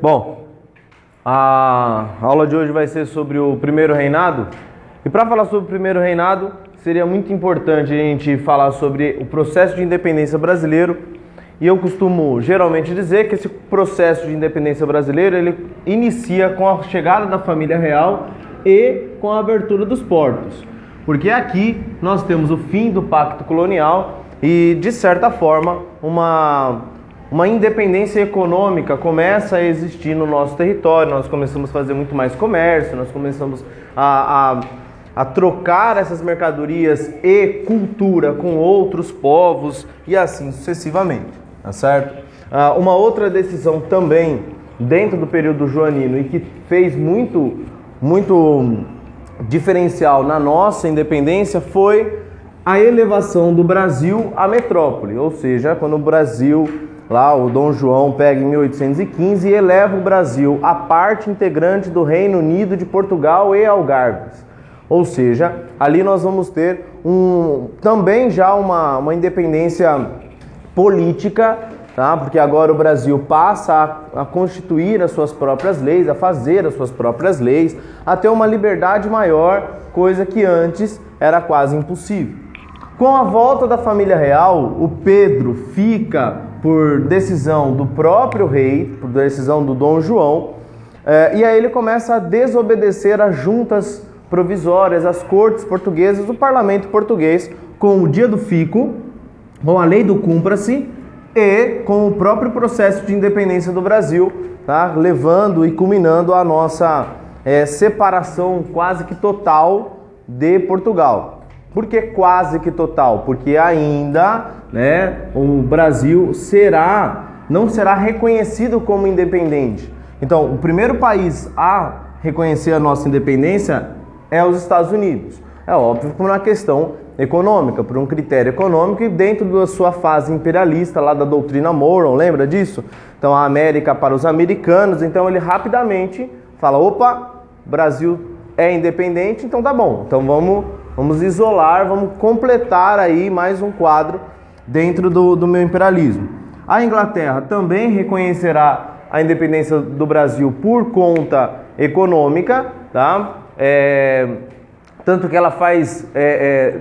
Bom, a aula de hoje vai ser sobre o primeiro reinado. E para falar sobre o primeiro reinado, seria muito importante a gente falar sobre o processo de independência brasileiro. E eu costumo geralmente dizer que esse processo de independência brasileiro ele inicia com a chegada da família real e com a abertura dos portos. Porque aqui nós temos o fim do pacto colonial e, de certa forma, uma, uma independência econômica começa a existir no nosso território. Nós começamos a fazer muito mais comércio, nós começamos a, a, a trocar essas mercadorias e cultura com outros povos e assim sucessivamente, tá certo? Ah, uma outra decisão também dentro do período joanino e que fez muito, muito diferencial na nossa independência foi a elevação do Brasil à metrópole, ou seja, quando o Brasil, lá o Dom João pega em 1815 e eleva o Brasil a parte integrante do Reino Unido de Portugal e Algarves. Ou seja, ali nós vamos ter um, também já uma, uma independência política tá? porque agora o Brasil passa a, a, constituir as suas próprias leis, a fazer as suas próprias leis, a ter uma liberdade maior, coisa que antes era quase impossível. Com a volta da família real, o Pedro fica, por decisão do próprio rei, por decisão do Dom João, eh, e aí ele começa a desobedecer às juntas provisórias, às cortes portuguesas, o parlamento português, com o dia do fico, com a lei do cumpra-se e com o próprio processo de independência do Brasil, tá? levando e culminando a nossa é, separação quase que total de Portugal. Por que quase que total? Porque ainda né, o Brasil será, não será reconhecido como independente. Então, o primeiro país a reconhecer a nossa independência é os Estados Unidos. É óbvio que uma questão econômica, por um critério econômico e dentro da sua fase imperialista lá da doutrina Monroe, lembra disso? Então a América para os americanos, então ele rapidamente fala, opa, Brasil é independente, então tá bom, então vamos, vamos isolar, vamos completar aí mais um quadro dentro do, do meu imperialismo. A Inglaterra também reconhecerá a independência do Brasil por conta econômica, tá? É, tanto que ela faz é, é,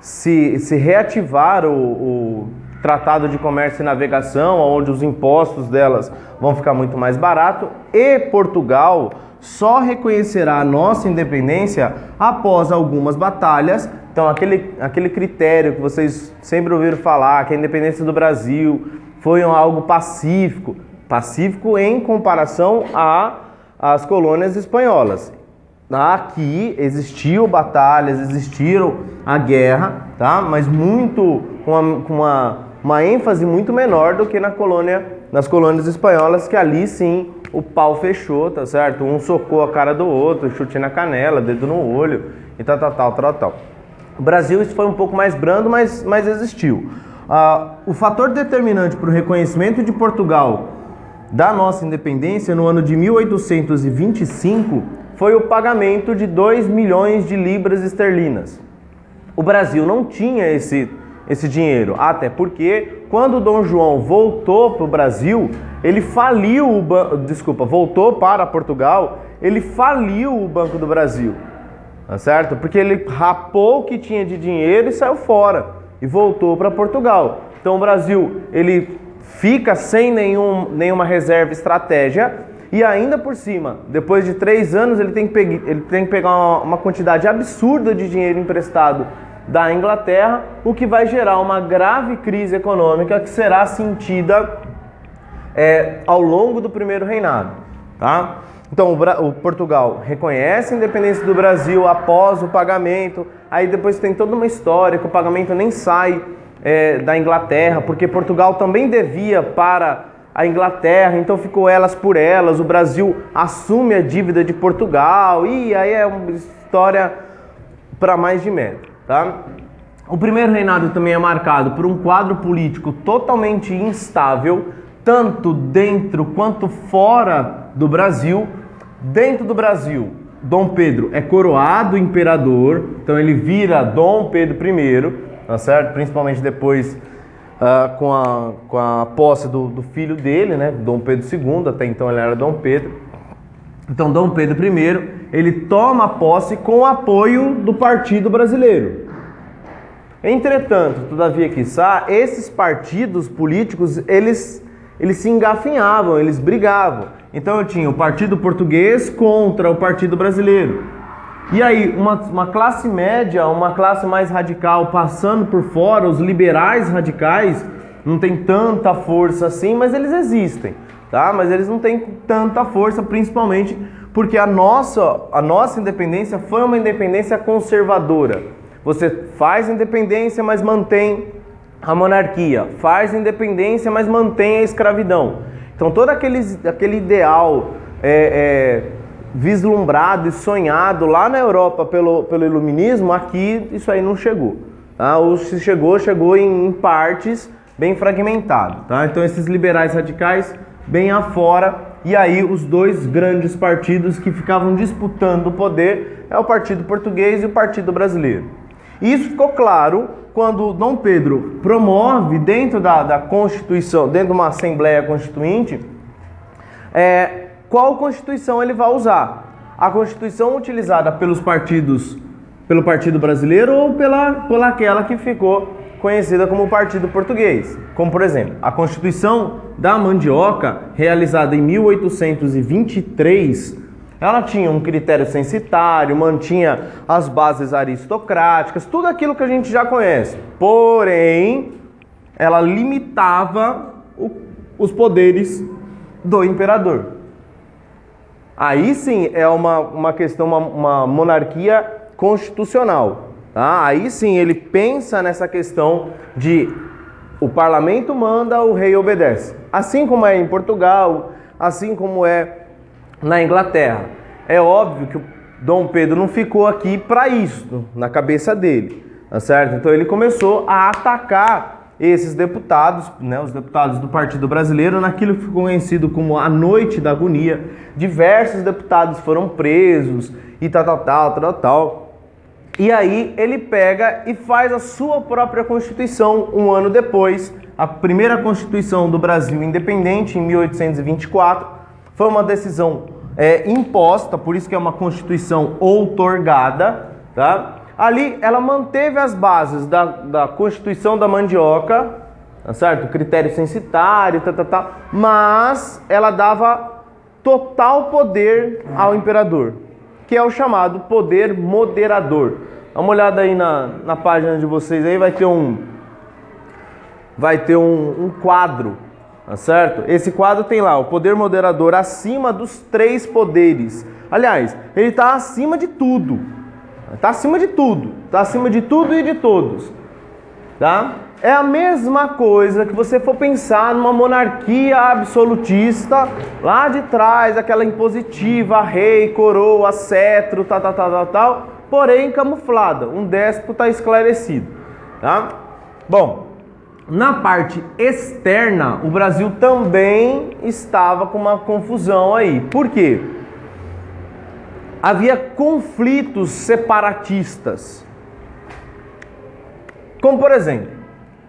se, se reativar o, o Tratado de Comércio e Navegação, onde os impostos delas vão ficar muito mais barato, e Portugal só reconhecerá a nossa independência após algumas batalhas. Então, aquele, aquele critério que vocês sempre ouviram falar, que a independência do Brasil foi algo pacífico, pacífico em comparação às colônias espanholas. Aqui existiu batalhas, existiram a guerra, tá? Mas muito com, uma, com uma, uma ênfase muito menor do que na colônia, nas colônias espanholas, que ali sim o pau fechou, tá certo? Um socou a cara do outro, chute na canela, dedo no olho e tal, tal, tal, tal, tal. O Brasil isso foi um pouco mais brando, mas, mas existiu. Uh, o fator determinante para o reconhecimento de Portugal da nossa independência no ano de 1825 foi o pagamento de 2 milhões de libras esterlinas. O Brasil não tinha esse, esse dinheiro, até porque quando Dom João voltou para o Brasil, ele faliu o banco, desculpa, voltou para Portugal, ele faliu o Banco do Brasil, tá certo? Porque ele rapou o que tinha de dinheiro e saiu fora e voltou para Portugal. Então o Brasil ele fica sem nenhum, nenhuma reserva estratégia e ainda por cima, depois de três anos, ele tem que, pegar, ele tem que pegar uma, uma quantidade absurda de dinheiro emprestado da Inglaterra, o que vai gerar uma grave crise econômica que será sentida é, ao longo do primeiro reinado. Tá? Então, o, o, Portugal reconhece a independência do Brasil após o pagamento, aí depois tem toda uma história que o pagamento nem sai é, da Inglaterra, porque Portugal também devia para a Inglaterra, então ficou elas por elas, o Brasil assume a dívida de Portugal, e aí é uma história para mais de metro, tá? O primeiro reinado também é marcado por um quadro político totalmente instável, tanto dentro quanto fora do Brasil. Dentro do Brasil, Dom Pedro é coroado imperador, então ele vira Dom Pedro I, tá certo? Principalmente depois uh, com, a, com a posse do, do filho dele, né, Dom Pedro II, até então ele era Dom Pedro. Então, Dom Pedro I, ele toma posse com o apoio do Partido Brasileiro. Entretanto, todavia, quiçá, esses partidos políticos, eles, eles se engafinhavam, eles brigavam. Então eu tinha o Partido Português contra o Partido Brasileiro. E aí, uma, uma classe média, uma classe mais radical passando por fora, os liberais radicais, não tem tanta força assim, mas eles existem, tá? Mas eles não têm tanta força, principalmente porque a nossa, a nossa independência foi uma independência conservadora. Você faz independência, mas mantém a monarquia. Faz independência, mas mantém a escravidão. Então todo aquele, aquele ideal é, é, vislumbrado e sonhado lá na Europa pelo, pelo iluminismo, aqui isso aí não chegou. Tá? Ou se chegou, chegou em, em partes bem fragmentado. Tá? Então esses liberais radicais bem afora e aí os dois grandes partidos que ficavam disputando o poder é o Partido Português e o Partido Brasileiro. Isso ficou claro quando Dom Pedro promove dentro da, da Constituição, dentro de uma Assembleia Constituinte, é, qual Constituição ele vai usar. A Constituição utilizada pelos partidos, pelo Partido Brasileiro ou pela, pela aquela que ficou conhecida como Partido Português. Como, por exemplo, a Constituição da Mandioca, realizada em 1823, ela tinha um critério censitário, mantinha as bases aristocráticas, tudo aquilo que a gente já conhece. Porém, ela limitava o, os poderes do imperador. Aí sim é uma, uma questão, uma, uma monarquia constitucional. Tá? Aí sim ele pensa nessa questão de o parlamento manda, o rei obedece. Assim como é em Portugal, assim como é na Inglaterra. É óbvio que o Dom Pedro não ficou aqui para isso, na cabeça dele, tá certo? Então ele começou a atacar esses deputados, né, os deputados do Partido Brasileiro, naquilo que ficou conhecido como a Noite da Agonia. Diversos deputados foram presos e tal, tal, tal, tal, tal. E aí ele pega e faz a sua própria Constituição um ano depois, a primeira Constituição do Brasil independente, em 1824 foi uma decisão é, imposta, por isso que é uma constituição outorgada, tá? Ali ela manteve as bases da, da Constituição da Mandioca, tá certo? Critério censitário, tá, tá, tá, mas ela dava total poder ao imperador, que é o chamado poder moderador. Dá uma olhada aí na, na página de vocês aí, vai ter um vai ter um, um quadro Tá certo? Esse quadro tem lá o poder moderador acima dos três poderes. Aliás, ele está acima de tudo. Está acima de tudo. Está acima de tudo e de todos. Tá? É a mesma coisa que você for pensar numa monarquia absolutista lá de trás, aquela impositiva, rei, coroa, cetro, tal, tal, tal, tal, tal porém camuflada, um déspota esclarecido. Tá? Bom, na parte externa, o Brasil também estava com uma confusão aí. Por quê? Havia conflitos separatistas. Como, por exemplo,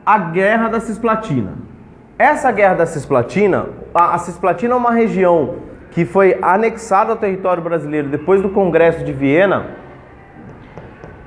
a Guerra da Cisplatina. Essa Guerra da Cisplatina, a Cisplatina é uma região que foi anexada ao território brasileiro depois do Congresso de Viena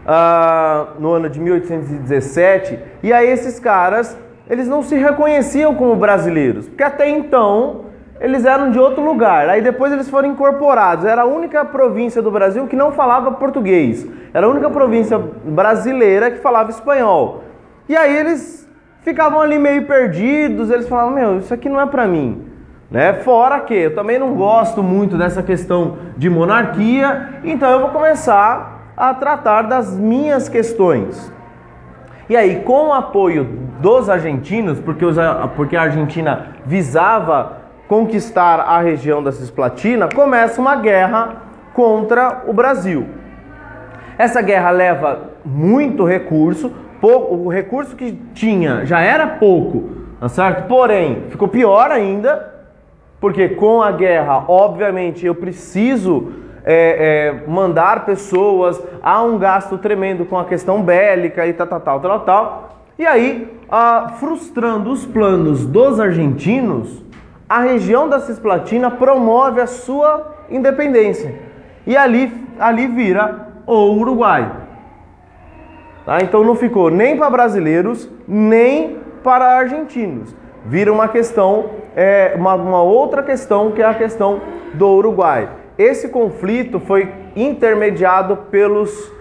uh, no ano de 1817, e aí esses caras, eles não se reconheciam como brasileiros, porque até então eles eram de outro lugar, aí depois eles foram incorporados, era a única província do Brasil que não falava português, era a única província brasileira que falava espanhol. E aí eles ficavam ali meio perdidos, eles falavam, meu, isso aqui não é para mim. Né? Fora que eu também não gosto muito dessa questão de monarquia, então eu vou começar a tratar das minhas questões. E aí, com o apoio dos argentinos, porque, os, porque a Argentina visava conquistar a região da Cisplatina, começa uma guerra contra o Brasil. Essa guerra leva muito recurso, pouco, o recurso que tinha já era pouco, tá certo? Porém, ficou pior ainda, porque com a guerra, obviamente, eu preciso é, é, mandar pessoas, há um gasto tremendo com a questão bélica e tal, tal, tal, tal, tal. E aí, ah, frustrando os planos dos argentinos, a região da Cisplatina promove a sua independência. E ali, ali vira o Uruguai. Tá? Então não ficou nem para brasileiros, nem para argentinos. Vira uma questão, é, uma, uma outra questão que é a questão do Uruguai. Esse conflito foi intermediado pelos,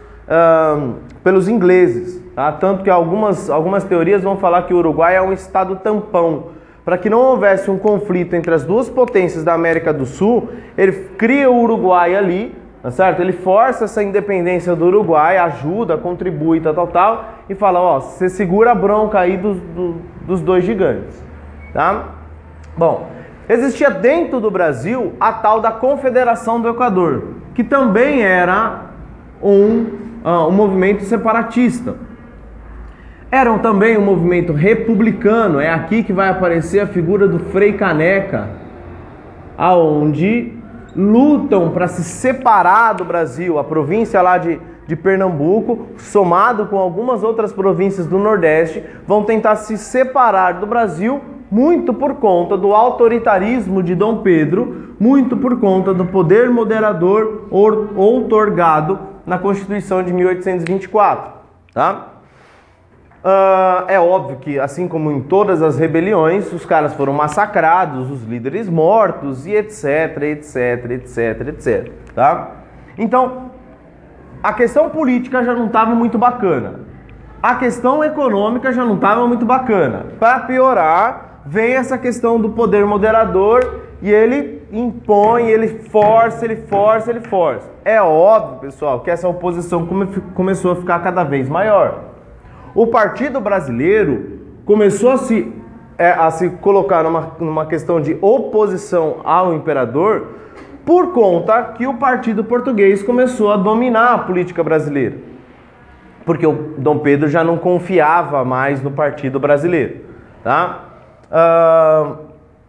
pelos ingleses. Tá? Tanto que algumas, algumas teorias vão falar que o Uruguai é um estado tampão. Para que não houvesse um conflito entre as duas potências da América do Sul, ele cria o Uruguai ali, tá certo? Ele força essa independência do Uruguai, ajuda, contribui, tal, tal, tal, e fala, ó, você segura a bronca aí dos, do, dos dois gigantes, tá? Bom, existia dentro do Brasil a tal da Confederação do Equador, que também era um, uh, um movimento separatista. Eram também um movimento republicano, é aqui que vai aparecer a figura do Frei Caneca, aonde lutam para se separar do Brasil, a província lá de, de Pernambuco, somado com algumas outras províncias do Nordeste, vão tentar se separar do Brasil muito por conta do autoritarismo de Dom Pedro, muito por conta do poder moderador outorgado na Constituição de 1824, tá? Uh, é óbvio que, assim como em todas as rebeliões, os caras foram massacrados, os líderes mortos e etc, etc, etc, etc. Tá? Então, a questão política já não estava muito bacana. A questão econômica já não estava muito bacana. Para piorar, vem essa questão do poder moderador e ele impõe, ele força, ele força, ele força. É óbvio, pessoal, que essa oposição come começou a ficar cada vez maior o Partido Brasileiro começou a se, é, a se colocar numa, numa questão de oposição ao imperador por conta que o Partido Português começou a dominar a política brasileira. Porque o Dom Pedro já não confiava mais no Partido Brasileiro. Tá? Uh,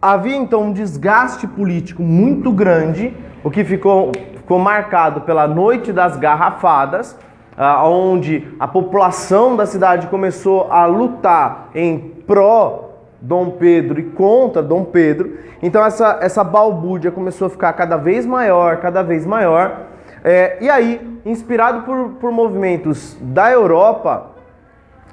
havia então um desgaste político muito grande, o que ficou, ficou marcado pela Noite das Garrafadas, ah, onde a população da cidade começou a lutar em pró Dom Pedro e contra Dom Pedro. Então essa, essa balbúrdia começou a ficar cada vez maior, cada vez maior. É, e aí, inspirado por, por movimentos da Europa,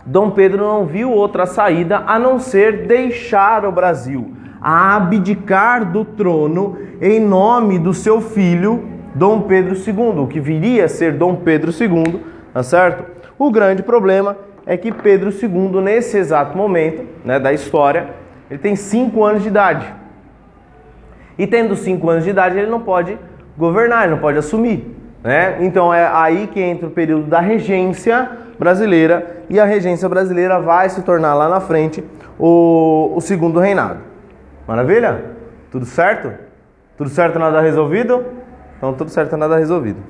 Dom Pedro não viu outra saída a não ser deixar o Brasil, a abdicar do trono em nome do seu filho Dom Pedro II, que viria a ser Dom Pedro II, tá certo? O grande problema é que Pedro II, nesse exato momento né, da história, ele tem 5 anos de idade. E tendo 5 anos de idade, ele não pode governar, ele não pode assumir. Né? Então é aí que entra o período da regência brasileira, e a regência brasileira vai se tornar lá na frente o, o segundo reinado. Maravilha? Tudo certo? Tudo certo, nada resolvido? Então, tudo certo, nada resolvido.